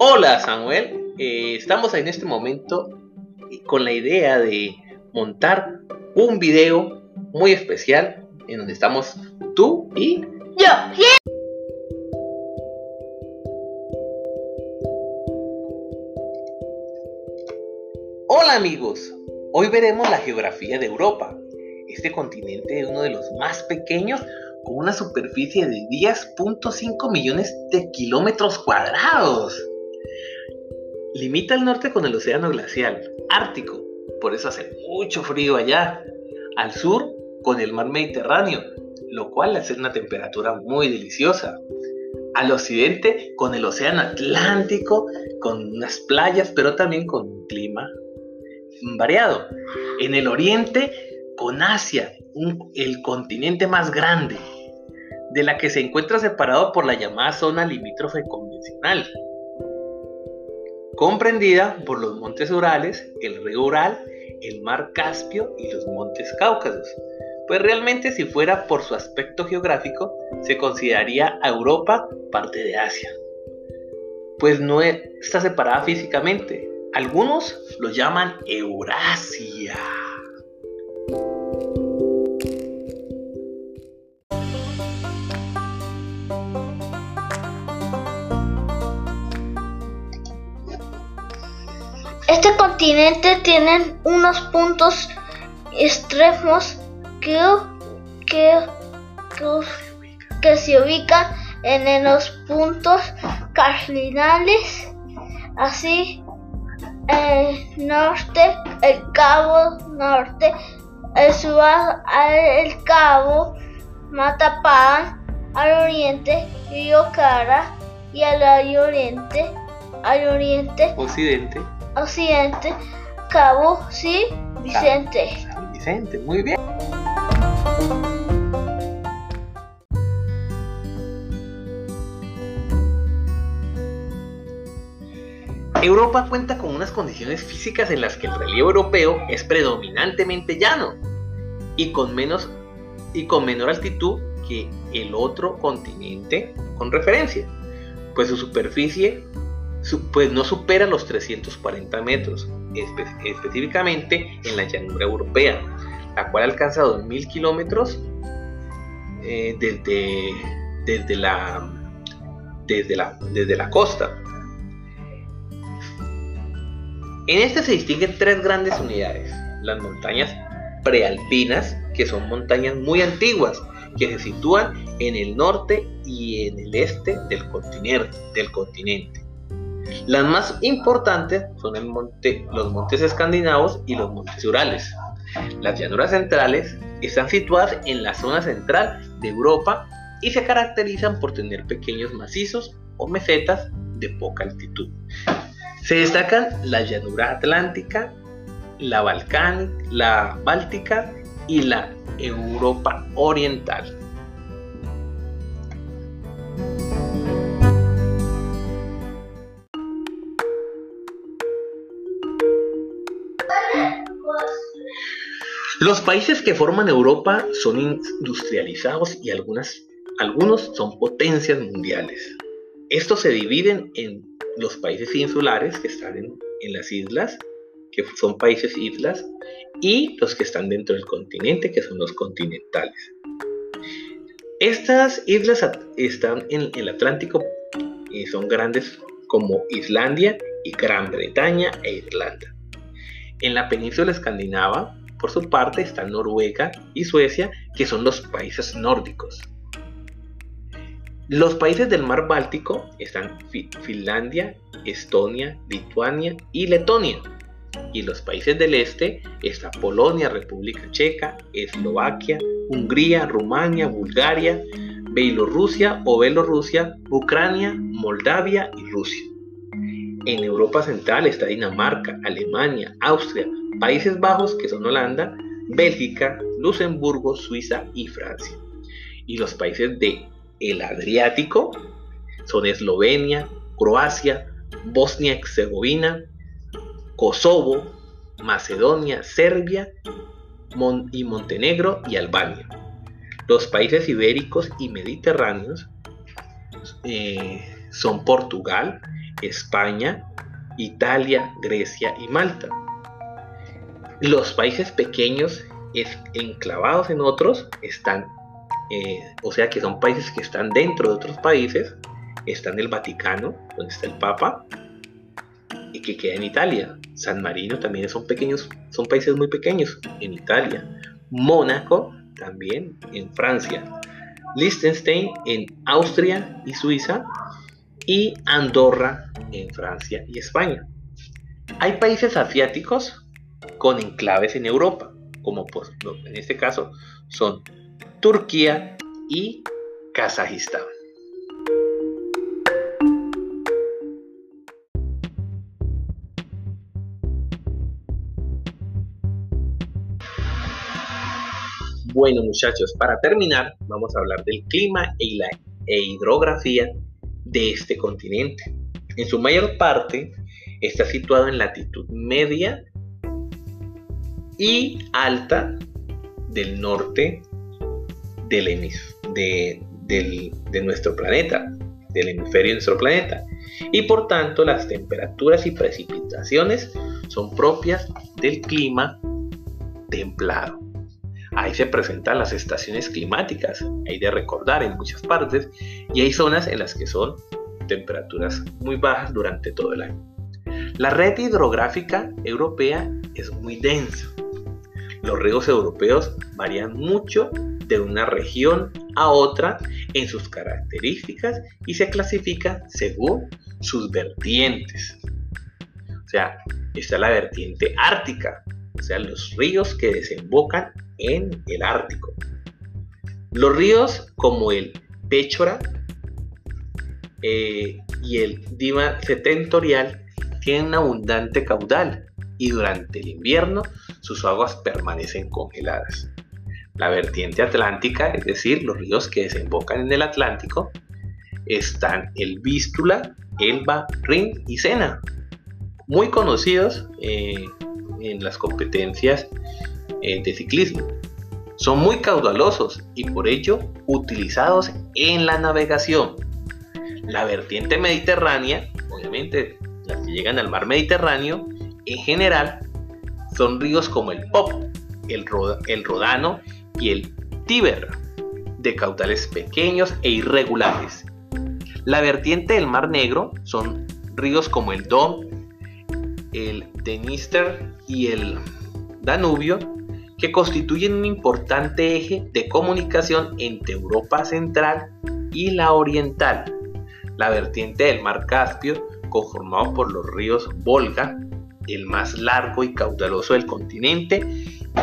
Hola Samuel, Eh, estamos en este momento con la idea de montar un video muy especial en donde estamos tú y Yo. Hola amigos, hoy veremos la geografía de Europa. Este continente es uno de los más pequeños con una superficie de 10.5 millones de kilómetros cuadrados. Limita al norte con el océano glacial ártico, por eso hace mucho frío allá. Al sur con el mar Mediterráneo, lo cual hace una temperatura muy deliciosa. Al occidente con el océano Atlántico, con unas playas, pero también con un clima variado. En el oriente con Asia, el continente más grande, de la que se encuentra separado por la llamada zona limítrofe convencional, comprendida por los montes Urales, el río Ural, el mar Caspio y los montes Cáucasos. Pues realmente si fuera por su aspecto geográfico, se consideraría a Europa parte de Asia. Pues no está separada físicamente. Algunos lo llaman Eurasia. Este continente tiene unos puntos extremos que, que, que, se ubican en los puntos cardinales, así el norte, el cabo norte, el sur, el cabo Matapán, al oriente, Río Cara y al oriente, al oriente. Occidente, Occidente, Cabo Sí Vicente. San Vicente, muy bien. Europa cuenta con unas condiciones físicas en las que el relieve europeo es predominantemente llano y con menos y con menor altitud que el otro continente con referencia, pues su superficie su- pues no supera los 340 metros, espe- específicamente en la llanura europea, la cual alcanza 2.000 kilómetros eh, desde, desde, la, desde, la, desde la costa. En este se distinguen tres grandes unidades, las montañas prealpinas, que son montañas muy antiguas, que se sitúan en el norte y en el este. Del continente. Las más importantes son los montes escandinavos y los montes urales. Las llanuras centrales están situadas en la zona central de Europa y se caracterizan por tener pequeños macizos o mesetas de poca altitud. Se destacan la llanura atlántica, la, Balcán, la báltica y la Europa oriental. Los países que forman Europa son industrializados y algunas, algunos son potencias mundiales. Estos se dividen en los países insulares que están en, en las islas, que son países islas, y los que están dentro del continente, que son los continentales. Estas islas están en el Atlántico y son grandes como Islandia y Gran Bretaña e Irlanda. En la península escandinava, por su parte, están Noruega y Suecia, que son los países nórdicos. Los países del mar Báltico están Fi- Finlandia, Estonia, Lituania y Letonia. Y los países del este están Polonia, República Checa, Eslovaquia, Hungría, Rumania, Bulgaria, Bielorrusia o Bielorrusia, Ucrania, Moldavia y Rusia. En Europa Central está Dinamarca, Alemania, Austria, Países Bajos, que son Holanda, Bélgica, Luxemburgo, Suiza y Francia. Y los países de Adriático son Eslovenia, Croacia, Bosnia y Herzegovina, Kosovo, Macedonia, Serbia y Montenegro y Albania. Los países ibéricos y mediterráneos eh, son Portugal, España, Italia, Grecia y Malta. Los países pequeños enclavados en otros están, eh, o sea que son países que están dentro de otros países, están el Vaticano, donde está el Papa, y que queda en Italia. San Marino también son pequeños, son países muy pequeños en Italia. Mónaco también en Francia. Liechtenstein en Austria y Suiza y Andorra en Francia y España. Hay países asiáticos con enclaves en Europa, como pues, en este caso son Turquía y Kazajistán. Bueno muchachos, para terminar vamos a hablar del clima y la e hidrografía de este continente. En su mayor parte está situado en latitud media y alta del norte del de, de nuestro planeta, del hemisferio de nuestro planeta. Y por tanto las temperaturas y precipitaciones son propias del clima templado. Ahí se presentan las estaciones climáticas, hay de recordar en muchas partes, y hay zonas en las que son temperaturas muy bajas durante todo el año. La red hidrográfica europea es muy densa. Los ríos europeos varían mucho de una región a otra en sus características y se clasifican según sus vertientes. O sea, está la vertiente ártica, o sea, los ríos que desembocan en el Ártico. Los ríos como el Péchora eh, y el Diva setentorial tienen abundante caudal y durante el invierno sus aguas permanecen congeladas. La vertiente atlántica, es decir, los ríos que desembocan en el Atlántico, están el Vístula, Elba, Rin y Sena, muy conocidos eh, en las competencias eh, de ciclismo. Son muy caudalosos y por ello utilizados en la navegación. La vertiente mediterránea, obviamente las que llegan al mar Mediterráneo, en general son ríos como el Pop, el, el Rodano y el Tíber, de caudales pequeños e irregulares. La vertiente del Mar Negro son ríos como el Don, el Denister y el Danubio, que constituyen un importante eje de comunicación entre Europa Central y la Oriental. La vertiente del Mar Caspio, conformado por los ríos Volga, el más largo y caudaloso del continente,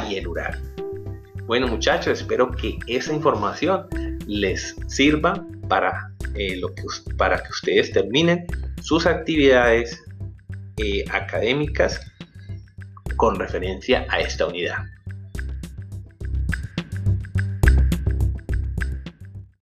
y el Ural. Bueno muchachos, espero que esa información les sirva para, eh, lo que, para que ustedes terminen sus actividades eh, académicas con referencia a esta unidad.